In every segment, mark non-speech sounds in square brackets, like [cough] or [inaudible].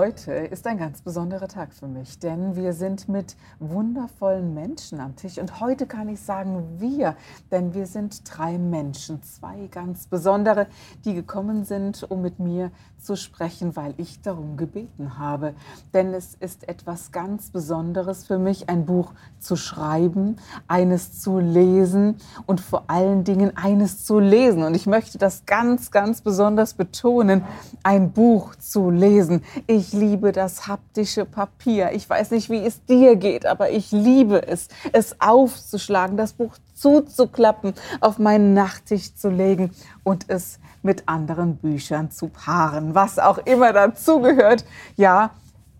Heute ist ein ganz besonderer Tag für mich, denn wir sind mit wundervollen Menschen am Tisch. Und heute kann ich sagen wir, denn wir sind drei Menschen, zwei ganz besondere, die gekommen sind, um mit mir zu sprechen, weil ich darum gebeten habe. Denn es ist etwas ganz Besonderes für mich, ein Buch zu schreiben, eines zu lesen und vor allen Dingen eines zu lesen. Und ich möchte das ganz, ganz besonders betonen, ein Buch zu lesen. Ich liebe das haptische Papier. Ich weiß nicht, wie es dir geht, aber ich liebe es, es aufzuschlagen, das Buch zuzuklappen, auf meinen Nachttisch zu legen und es mit anderen Büchern zu paaren, was auch immer dazugehört. Ja,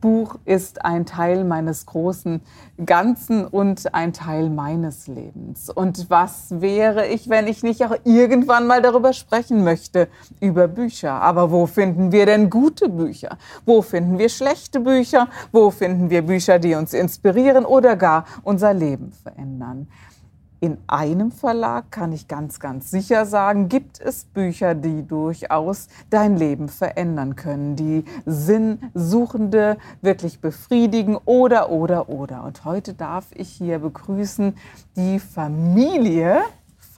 Buch ist ein Teil meines großen Ganzen und ein Teil meines Lebens. Und was wäre ich, wenn ich nicht auch irgendwann mal darüber sprechen möchte, über Bücher? Aber wo finden wir denn gute Bücher? Wo finden wir schlechte Bücher? Wo finden wir Bücher, die uns inspirieren oder gar unser Leben verändern? In einem Verlag kann ich ganz, ganz sicher sagen, gibt es Bücher, die durchaus dein Leben verändern können, die Sinnsuchende wirklich befriedigen oder, oder, oder. Und heute darf ich hier begrüßen die Familie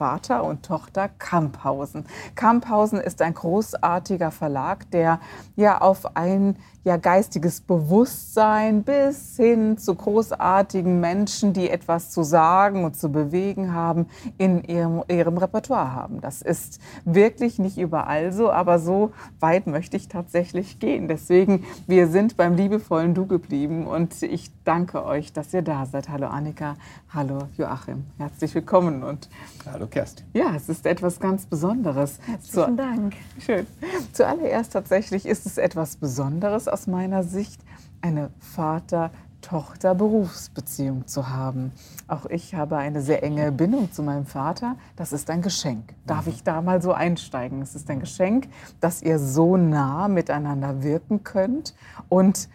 Vater und Tochter Kamphausen. Kamphausen ist ein großartiger Verlag, der ja auf ein ja geistiges Bewusstsein bis hin zu großartigen Menschen, die etwas zu sagen und zu bewegen haben, in ihrem, ihrem Repertoire haben. Das ist wirklich nicht überall so, aber so weit möchte ich tatsächlich gehen. Deswegen, wir sind beim liebevollen Du geblieben und ich danke euch, dass ihr da seid. Hallo Annika, hallo Joachim, herzlich willkommen und hallo Kerstin. Ja, es ist etwas ganz Besonderes. Herzlichen Zu, Dank. Schön. Zuallererst tatsächlich ist es etwas Besonderes aus meiner Sicht, eine Vater-Tochter-Berufsbeziehung zu haben. Auch ich habe eine sehr enge Bindung zu meinem Vater. Das ist ein Geschenk. Darf ich da mal so einsteigen? Es ist ein Geschenk, dass ihr so nah miteinander wirken könnt. Und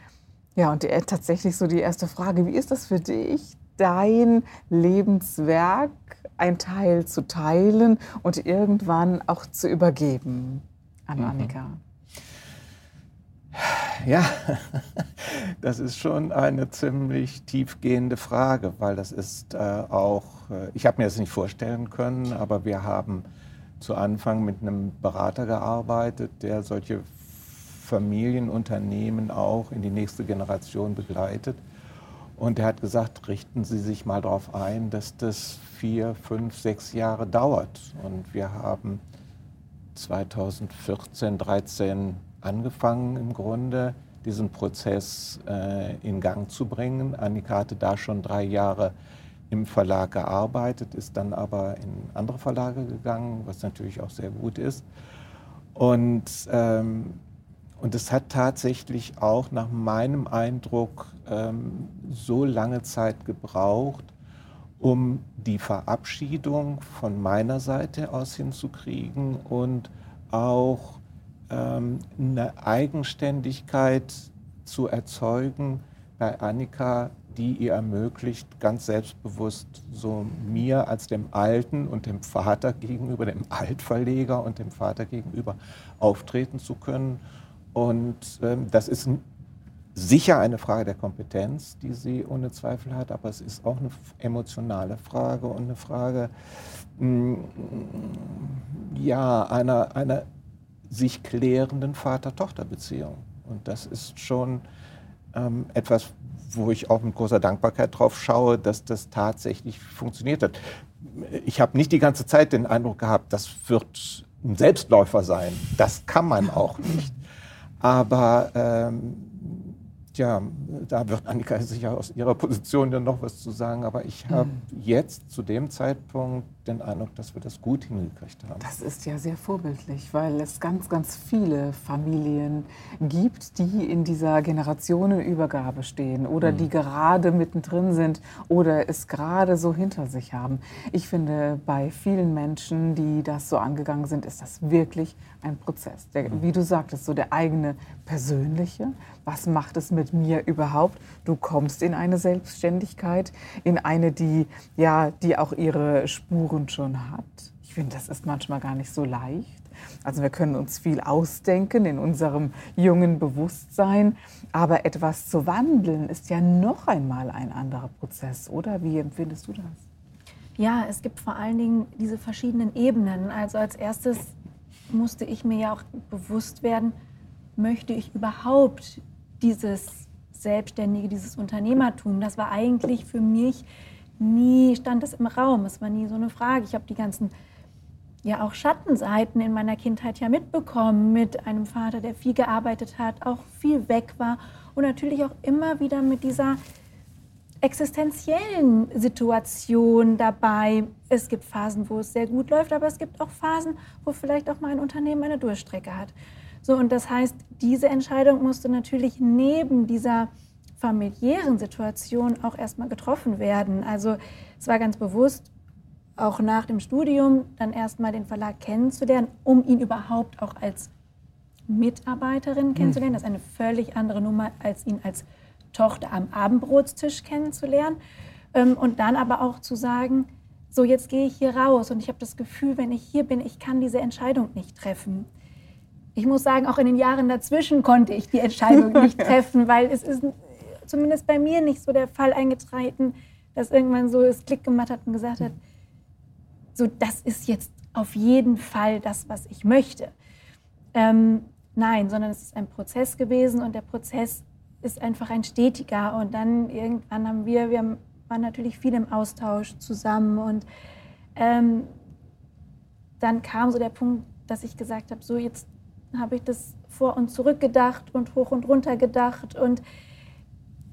ja, und tatsächlich so die erste Frage, wie ist das für dich, dein Lebenswerk ein Teil zu teilen und irgendwann auch zu übergeben an mhm. Annika? Ja, [laughs] das ist schon eine ziemlich tiefgehende Frage, weil das ist äh, auch, äh, ich habe mir das nicht vorstellen können, aber wir haben zu Anfang mit einem Berater gearbeitet, der solche Familienunternehmen auch in die nächste Generation begleitet. Und er hat gesagt, richten Sie sich mal darauf ein, dass das vier, fünf, sechs Jahre dauert. Und wir haben 2014, 2013 angefangen im Grunde, diesen Prozess äh, in Gang zu bringen. Annika hatte da schon drei Jahre im Verlag gearbeitet, ist dann aber in andere Verlage gegangen, was natürlich auch sehr gut ist. Und, ähm, und es hat tatsächlich auch nach meinem Eindruck ähm, so lange Zeit gebraucht, um die Verabschiedung von meiner Seite aus hinzukriegen und auch ähm, eine Eigenständigkeit zu erzeugen bei Annika, die ihr ermöglicht, ganz selbstbewusst so mir als dem Alten und dem Vater gegenüber, dem Altverleger und dem Vater gegenüber auftreten zu können. Und ähm, das ist sicher eine Frage der Kompetenz, die sie ohne Zweifel hat, aber es ist auch eine emotionale Frage und eine Frage mh, mm, ja, einer, einer sich klärenden Vater-Tochter-Beziehung. Und das ist schon ähm, etwas, wo ich auch mit großer Dankbarkeit drauf schaue, dass das tatsächlich funktioniert hat. Ich habe nicht die ganze Zeit den Eindruck gehabt, das wird ein Selbstläufer sein. Das kann man auch nicht. Aber ähm, ja, da wird Annika sicher aus ihrer Position dann noch was zu sagen. Aber ich habe mhm. jetzt zu dem Zeitpunkt den Eindruck, dass wir das gut hingekriegt haben. Das ist ja sehr vorbildlich, weil es ganz, ganz viele Familien gibt, die in dieser Generationenübergabe stehen oder mhm. die gerade mittendrin sind oder es gerade so hinter sich haben. Ich finde, bei vielen Menschen, die das so angegangen sind, ist das wirklich ein Prozess. Der, mhm. wie du sagtest, so der eigene persönliche. Was macht es mit mir überhaupt? Du kommst in eine Selbstständigkeit, in eine, die ja, die auch ihre Spuren schon hat. Ich finde, das ist manchmal gar nicht so leicht. Also wir können uns viel ausdenken in unserem jungen Bewusstsein, aber etwas zu wandeln ist ja noch einmal ein anderer Prozess, oder? Wie empfindest du das? Ja, es gibt vor allen Dingen diese verschiedenen Ebenen. Also als erstes musste ich mir ja auch bewusst werden, möchte ich überhaupt dieses Selbstständige, dieses Unternehmertum? Das war eigentlich für mich nie, stand das im Raum. Es war nie so eine Frage. Ich habe die ganzen ja auch Schattenseiten in meiner Kindheit ja mitbekommen mit einem Vater, der viel gearbeitet hat, auch viel weg war und natürlich auch immer wieder mit dieser existenziellen Situation dabei. Es gibt Phasen, wo es sehr gut läuft, aber es gibt auch Phasen, wo vielleicht auch mal ein Unternehmen eine Durchstrecke hat. So, und das heißt, diese Entscheidung musste natürlich neben dieser familiären Situation auch erstmal getroffen werden. Also es war ganz bewusst, auch nach dem Studium dann erstmal den Verlag kennenzulernen, um ihn überhaupt auch als Mitarbeiterin kennenzulernen. Das ist eine völlig andere Nummer, als ihn als Tochter am Abendbrotstisch kennenzulernen. Ähm, und dann aber auch zu sagen, so jetzt gehe ich hier raus und ich habe das Gefühl, wenn ich hier bin, ich kann diese Entscheidung nicht treffen. Ich muss sagen, auch in den Jahren dazwischen konnte ich die Entscheidung nicht [laughs] treffen, weil es ist zumindest bei mir nicht so der Fall eingetreten, dass irgendwann so es Klick gemacht hat und gesagt hat, so das ist jetzt auf jeden Fall das, was ich möchte. Ähm, nein, sondern es ist ein Prozess gewesen und der Prozess ist einfach ein stetiger. Und dann irgendwann haben wir, wir waren natürlich viel im Austausch zusammen und ähm, dann kam so der Punkt, dass ich gesagt habe, so jetzt habe ich das vor und zurück gedacht und hoch und runter gedacht und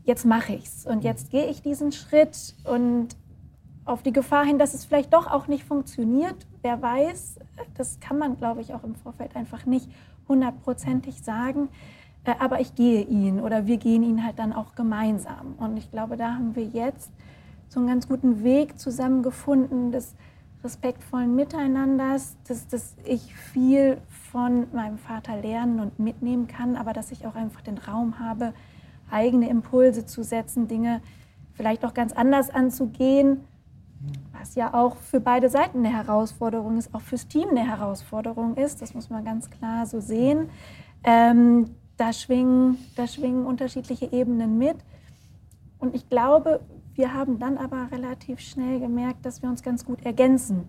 jetzt mache ich's und jetzt gehe ich diesen Schritt und auf die Gefahr hin, dass es vielleicht doch auch nicht funktioniert, wer weiß, das kann man, glaube ich, auch im Vorfeld einfach nicht hundertprozentig sagen. Äh, aber ich gehe ihn oder wir gehen ihn halt dann auch gemeinsam. Und ich glaube, da haben wir jetzt so einen ganz guten Weg zusammengefunden des respektvollen Miteinanders, dass, dass ich viel von meinem Vater lernen und mitnehmen kann, aber dass ich auch einfach den Raum habe, eigene Impulse zu setzen, Dinge vielleicht auch ganz anders anzugehen, was ja auch für beide Seiten eine Herausforderung ist, auch fürs Team eine Herausforderung ist, das muss man ganz klar so sehen. Ähm, da schwingen, da schwingen unterschiedliche Ebenen mit. Und ich glaube, wir haben dann aber relativ schnell gemerkt, dass wir uns ganz gut ergänzen.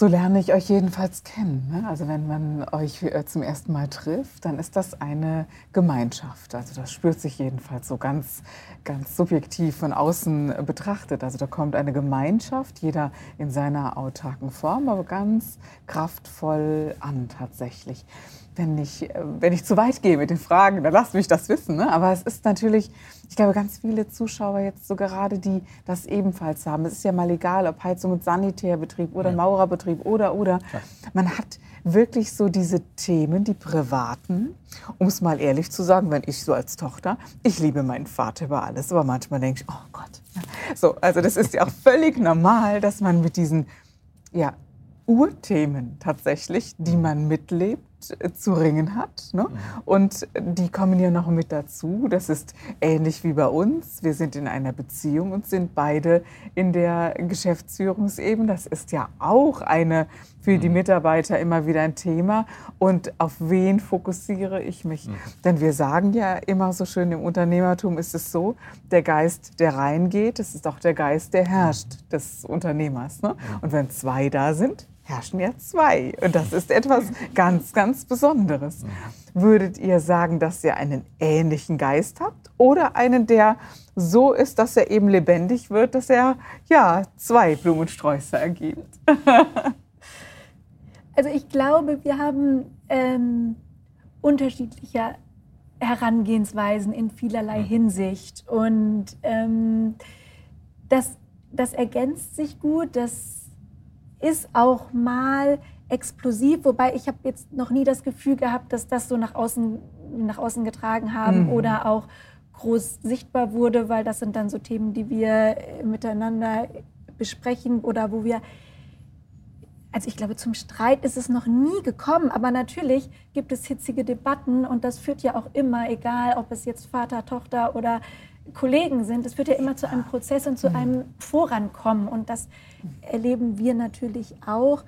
So lerne ich euch jedenfalls kennen. Ne? Also wenn man euch äh, zum ersten Mal trifft, dann ist das eine Gemeinschaft. Also das spürt sich jedenfalls so ganz, ganz subjektiv von außen betrachtet. Also da kommt eine Gemeinschaft, jeder in seiner autarken Form, aber ganz kraftvoll an tatsächlich wenn ich, äh, wenn ich zu weit gehe mit den Fragen, dann lasst mich das wissen. Ne? Aber es ist natürlich, ich glaube, ganz viele Zuschauer jetzt so gerade, die das ebenfalls haben. Es ist ja mal egal, ob Heizung und Sanitärbetrieb oder ja. Maurerbetrieb oder, oder. Ja. Man hat wirklich so diese Themen, die privaten, um es mal ehrlich zu sagen, wenn ich so als Tochter, ich liebe meinen Vater über alles, aber manchmal denke ich, oh Gott. So, also das ist ja auch völlig normal, dass man mit diesen, ja, Urthemen tatsächlich, die man mitlebt, zu ringen hat. Ne? Mhm. Und die kommen ja noch mit dazu. Das ist ähnlich wie bei uns. Wir sind in einer Beziehung und sind beide in der Geschäftsführungsebene. Das ist ja auch eine für die mhm. Mitarbeiter immer wieder ein Thema. Und auf wen fokussiere ich mich? Mhm. Denn wir sagen ja immer so schön, im Unternehmertum ist es so, der Geist, der reingeht, das ist auch der Geist, der herrscht, des Unternehmers. Ne? Mhm. Und wenn zwei da sind, herrschen ja zwei. Und das ist etwas ganz, ganz Besonderes. Würdet ihr sagen, dass ihr einen ähnlichen Geist habt oder einen, der so ist, dass er eben lebendig wird, dass er ja zwei Blumensträuße ergibt? [laughs] also ich glaube, wir haben ähm, unterschiedliche Herangehensweisen in vielerlei Hinsicht. Und ähm, das das ergänzt sich gut, das ist auch mal explosiv, wobei ich habe jetzt noch nie das Gefühl gehabt, dass das so nach außen, nach außen getragen haben mhm. oder auch groß sichtbar wurde, weil das sind dann so Themen, die wir miteinander besprechen oder wo wir also ich glaube, zum Streit ist es noch nie gekommen, aber natürlich gibt es hitzige Debatten und das führt ja auch immer, egal ob es jetzt Vater, Tochter oder Kollegen sind, es führt ja immer zu einem Prozess und zu mhm. einem Vorankommen und das erleben wir natürlich auch.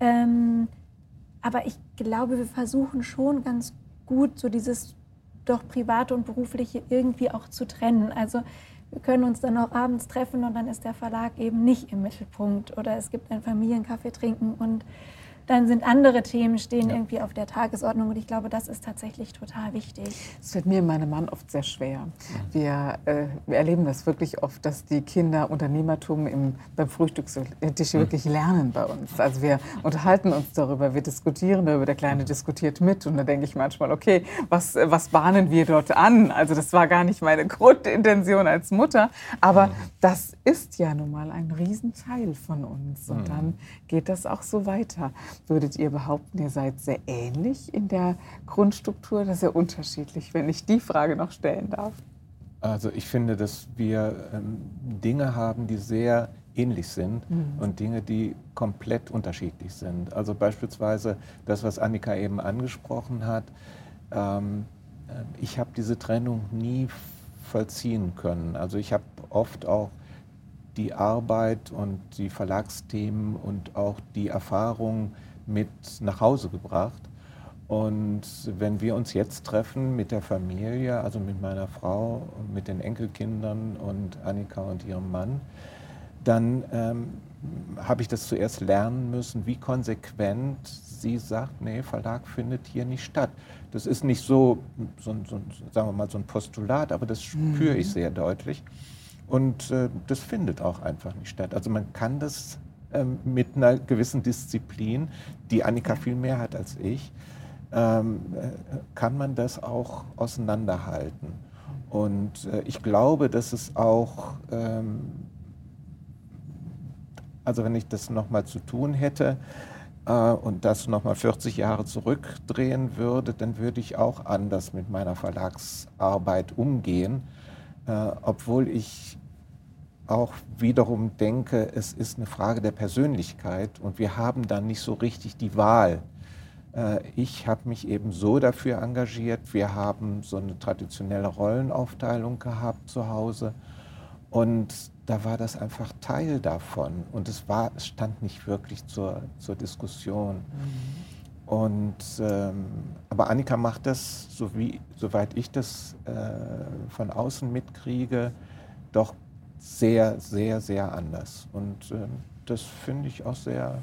Ähm, aber ich glaube, wir versuchen schon ganz gut, so dieses doch private und berufliche irgendwie auch zu trennen. Also wir können uns dann auch abends treffen und dann ist der Verlag eben nicht im Mittelpunkt. Oder es gibt ein Familienkaffee trinken und dann sind andere Themen stehen ja. irgendwie auf der Tagesordnung und ich glaube, das ist tatsächlich total wichtig. Es fällt mir und meinem Mann oft sehr schwer. Wir, äh, wir, erleben das wirklich oft, dass die Kinder Unternehmertum im, beim Frühstückstisch mhm. wirklich lernen bei uns. Also wir unterhalten uns darüber, wir diskutieren darüber, der Kleine diskutiert mit und da denke ich manchmal, okay, was, was bahnen wir dort an? Also das war gar nicht meine [laughs] Grundintention als Mutter, aber mhm. das ist ja nun mal ein Riesenteil von uns und dann geht das auch so weiter. Würdet ihr behaupten, ihr seid sehr ähnlich in der Grundstruktur oder sehr unterschiedlich, wenn ich die Frage noch stellen darf? Also ich finde, dass wir ähm, Dinge haben, die sehr ähnlich sind mhm. und Dinge, die komplett unterschiedlich sind. Also beispielsweise das, was Annika eben angesprochen hat. Ähm, äh, ich habe diese Trennung nie vollziehen können. Also ich habe oft auch die Arbeit und die Verlagsthemen und auch die Erfahrung mit nach Hause gebracht. Und wenn wir uns jetzt treffen mit der Familie, also mit meiner Frau, mit den Enkelkindern und Annika und ihrem Mann, dann ähm, habe ich das zuerst lernen müssen, wie konsequent sie sagt, nee, Verlag findet hier nicht statt. Das ist nicht so, so, so sagen wir mal, so ein Postulat, aber das spüre ich mhm. sehr deutlich. Und äh, das findet auch einfach nicht statt. Also man kann das ähm, mit einer gewissen Disziplin, die Annika viel mehr hat als ich, ähm, äh, kann man das auch auseinanderhalten. Und äh, ich glaube, dass es auch, ähm, also wenn ich das nochmal zu tun hätte, äh, und das nochmal 40 Jahre zurückdrehen würde, dann würde ich auch anders mit meiner Verlagsarbeit umgehen äh, obwohl ich auch wiederum denke, es ist eine Frage der Persönlichkeit und wir haben dann nicht so richtig die Wahl. Äh, ich habe mich eben so dafür engagiert. Wir haben so eine traditionelle Rollenaufteilung gehabt zu Hause und da war das einfach Teil davon und es, war, es stand nicht wirklich zur, zur Diskussion. Mhm. Und, ähm, aber Annika macht das, so wie, soweit ich das äh, von außen mitkriege, doch sehr, sehr, sehr anders. Und ähm, das finde ich auch sehr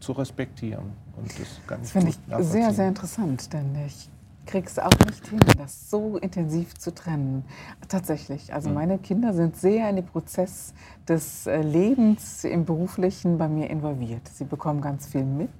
zu respektieren. Und das das finde ich sehr, sehr interessant, denn ich kriege es auch nicht hin, das so intensiv zu trennen. Tatsächlich. Also hm. meine Kinder sind sehr in den Prozess des äh, Lebens im Beruflichen bei mir involviert. Sie bekommen ganz viel mit.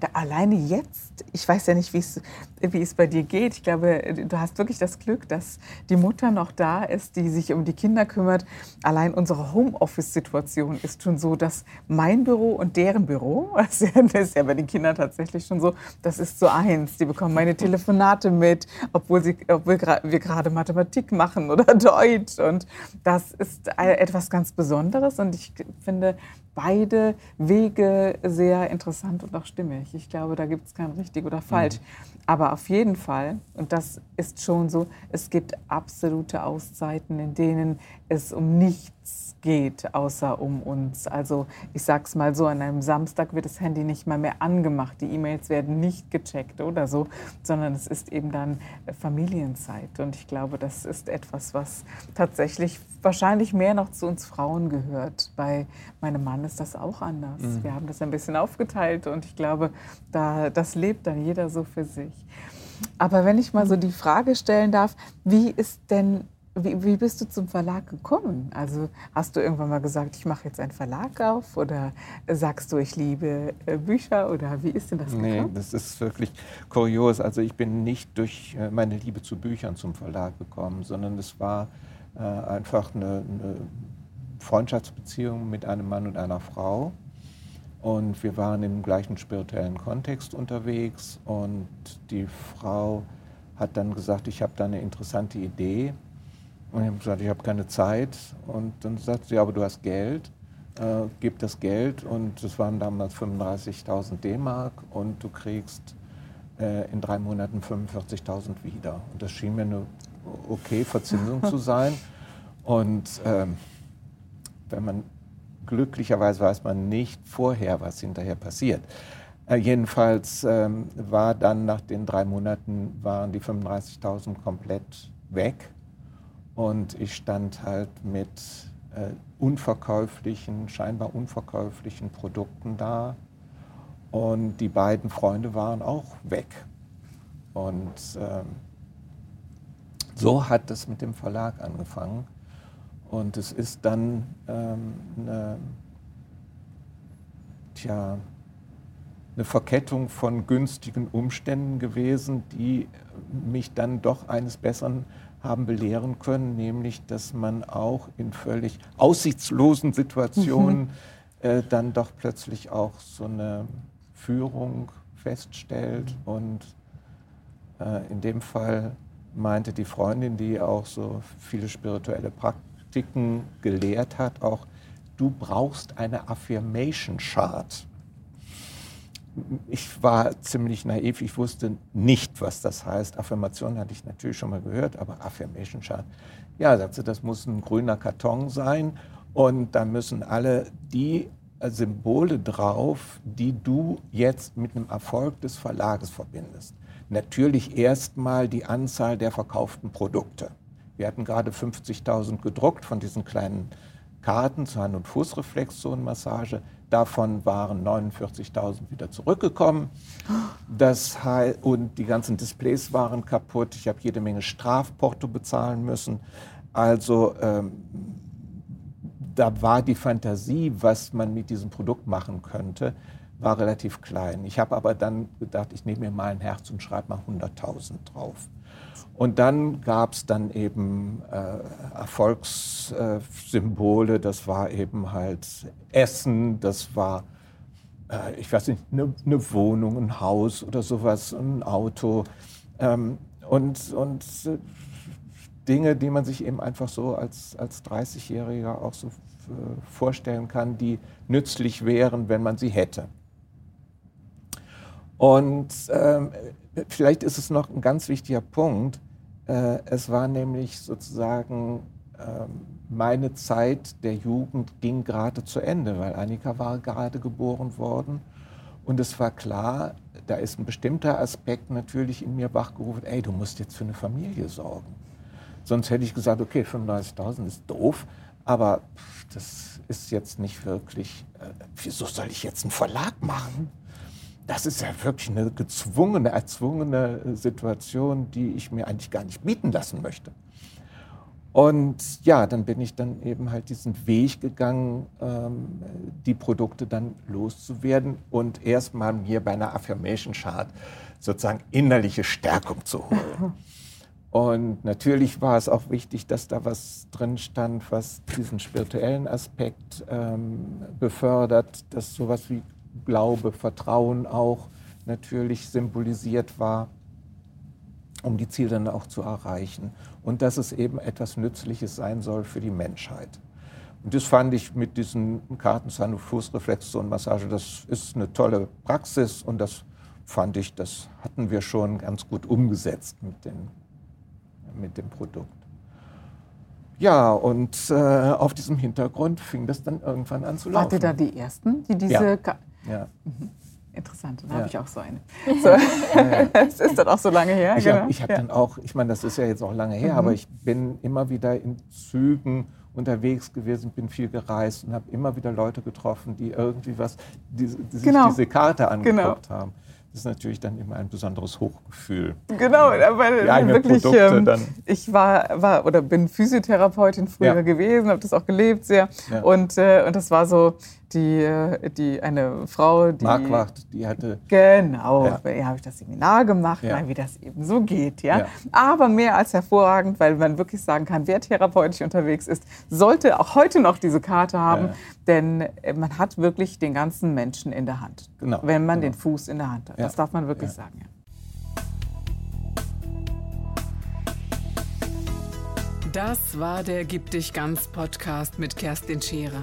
Da alleine jetzt, ich weiß ja nicht, wie es bei dir geht. Ich glaube, du hast wirklich das Glück, dass die Mutter noch da ist, die sich um die Kinder kümmert. Allein unsere Homeoffice-Situation ist schon so, dass mein Büro und deren Büro, [laughs] das ist ja bei den Kindern tatsächlich schon so, das ist so eins. Die bekommen meine Telefonate [laughs] mit, obwohl, sie, obwohl wir gerade Mathematik machen oder [laughs] Deutsch. Und das ist äh, etwas ganz. Besonderes und ich finde beide Wege sehr interessant und auch stimmig. Ich glaube, da gibt es kein richtig oder falsch. Mhm. Aber auf jeden Fall, und das ist schon so, es gibt absolute Auszeiten, in denen es um nichts geht, außer um uns. Also ich sage es mal so, an einem Samstag wird das Handy nicht mal mehr angemacht, die E-Mails werden nicht gecheckt oder so, sondern es ist eben dann Familienzeit. Und ich glaube, das ist etwas, was tatsächlich wahrscheinlich mehr noch zu uns Frauen gehört. Bei meinem Mann ist das auch anders. Mhm. Wir haben das ein bisschen aufgeteilt und ich glaube, da, das lebt dann jeder so für sich. Aber wenn ich mal so die Frage stellen darf, wie ist denn wie, wie, bist du zum Verlag gekommen? Also hast du irgendwann mal gesagt, ich mache jetzt einen Verlag auf oder sagst du, ich liebe äh, Bücher oder wie ist denn das gekommen? Nee, das ist wirklich kurios. Also ich bin nicht durch äh, meine Liebe zu Büchern zum Verlag gekommen, sondern es war äh, einfach eine, eine Freundschaftsbeziehung mit einem Mann und einer Frau. Und wir waren im gleichen spirituellen Kontext unterwegs. Und die Frau hat dann gesagt, ich habe da eine interessante Idee. Und ich habe gesagt, ich habe keine Zeit. Und dann sagt sie, aber du hast Geld, äh, gib das Geld. Und das waren damals 35.000 D-Mark und du kriegst äh, in drei Monaten 45.000 wieder. Und das schien mir eine okay Verzinsung zu sein. [laughs] Und ähm, wenn man glücklicherweise weiß man nicht vorher, was hinterher passiert. Äh, jedenfalls ähm, war dann nach den drei Monaten waren die 35.000 komplett weg und ich stand halt mit äh, unverkäuflichen, scheinbar unverkäuflichen Produkten da und die beiden Freunde waren auch weg. Und ähm, so hat es mit dem Verlag angefangen. Und es ist dann ähm, eine, tja, eine Verkettung von günstigen Umständen gewesen, die mich dann doch eines Besseren haben belehren können, nämlich dass man auch in völlig aussichtslosen Situationen mhm. äh, dann doch plötzlich auch so eine Führung feststellt. Und äh, in dem Fall meinte die Freundin, die auch so viele spirituelle Praktiken gelehrt hat, auch, du brauchst eine Affirmation Chart ich war ziemlich naiv, ich wusste nicht, was das heißt. Affirmation hatte ich natürlich schon mal gehört, aber Affirmation Chart. Ja, sagte, das muss ein grüner Karton sein und da müssen alle die Symbole drauf, die du jetzt mit einem Erfolg des Verlages verbindest. Natürlich erstmal die Anzahl der verkauften Produkte. Wir hatten gerade 50.000 gedruckt von diesen kleinen Karten zur Hand- und Fußreflexzonenmassage. Davon waren 49.000 wieder zurückgekommen. Das und die ganzen Displays waren kaputt. Ich habe jede Menge Strafporto bezahlen müssen. Also ähm, da war die Fantasie, was man mit diesem Produkt machen könnte, war relativ klein. Ich habe aber dann gedacht, ich nehme mir mal ein Herz und schreibe mal 100.000 drauf. Und dann gab es dann eben äh, Erfolgssymbole, das war eben halt Essen, das war, äh, ich weiß nicht, eine ne Wohnung, ein Haus oder sowas, ein Auto. Ähm, und und äh, Dinge, die man sich eben einfach so als, als 30-Jähriger auch so vorstellen kann, die nützlich wären, wenn man sie hätte. Und ähm, vielleicht ist es noch ein ganz wichtiger Punkt. Äh, es war nämlich sozusagen ähm, meine Zeit der Jugend ging gerade zu Ende, weil Annika war gerade geboren worden. Und es war klar, da ist ein bestimmter Aspekt natürlich in mir wachgerufen, ey, du musst jetzt für eine Familie sorgen. Sonst hätte ich gesagt, okay, 35.000 ist doof, aber das ist jetzt nicht wirklich, äh, wieso soll ich jetzt einen Verlag machen? Das ist ja wirklich eine gezwungene, erzwungene Situation, die ich mir eigentlich gar nicht bieten lassen möchte. Und ja, dann bin ich dann eben halt diesen Weg gegangen, ähm, die Produkte dann loszuwerden und erstmal mir bei einer Affirmation Chart sozusagen innerliche Stärkung zu holen. [laughs] Und natürlich war es auch wichtig, dass da was drin stand, was diesen spirituellen Aspekt ähm, befördert, dass sowas wie Glaube, Vertrauen auch natürlich symbolisiert war, um die Ziele dann auch zu erreichen. Und dass es eben etwas Nützliches sein soll für die Menschheit. Und das fand ich mit diesen Karten Sun- Fußreflexzonenmassage, das ist eine tolle Praxis und das fand ich, das hatten wir schon ganz gut umgesetzt mit, den, mit dem Produkt. Ja, und äh, auf diesem Hintergrund fing das dann irgendwann an zu laufen. Wart ihr da die Ersten, die diese... Ja. Ja. Mhm. Interessant, dann ja. habe ich auch so eine. So. Ja, [laughs] es ist dann auch so lange her. Ich genau. habe hab dann auch, ich meine, das ist ja jetzt auch lange her, mhm. aber ich bin immer wieder in Zügen unterwegs gewesen, bin viel gereist und habe immer wieder Leute getroffen, die irgendwie was, die, die genau. sich diese Karte angeguckt genau. haben. Das ist natürlich dann immer ein besonderes Hochgefühl. Genau, weil wirklich, Produkte ähm, ich war, war oder bin Physiotherapeutin früher ja. gewesen, habe das auch gelebt sehr. Ja. Und, äh, und das war so die, äh, die eine Frau, die. Marquardt, die hatte. Genau, Ja. bei ihr habe ich das Seminar gemacht, Ja. wie das eben so geht. Ja? Ja. Aber mehr als hervorragend, weil man wirklich sagen kann, wer therapeutisch unterwegs ist, sollte auch heute noch diese Karte haben, Ja. denn äh, man hat wirklich den ganzen Menschen in der Hand, Genau, wenn man genau. den Fuß in der Hand hat. Ja. Das darf man wirklich Ja. sagen. Ja. Das war der Gib dich ganz Podcast mit Kerstin Scherer.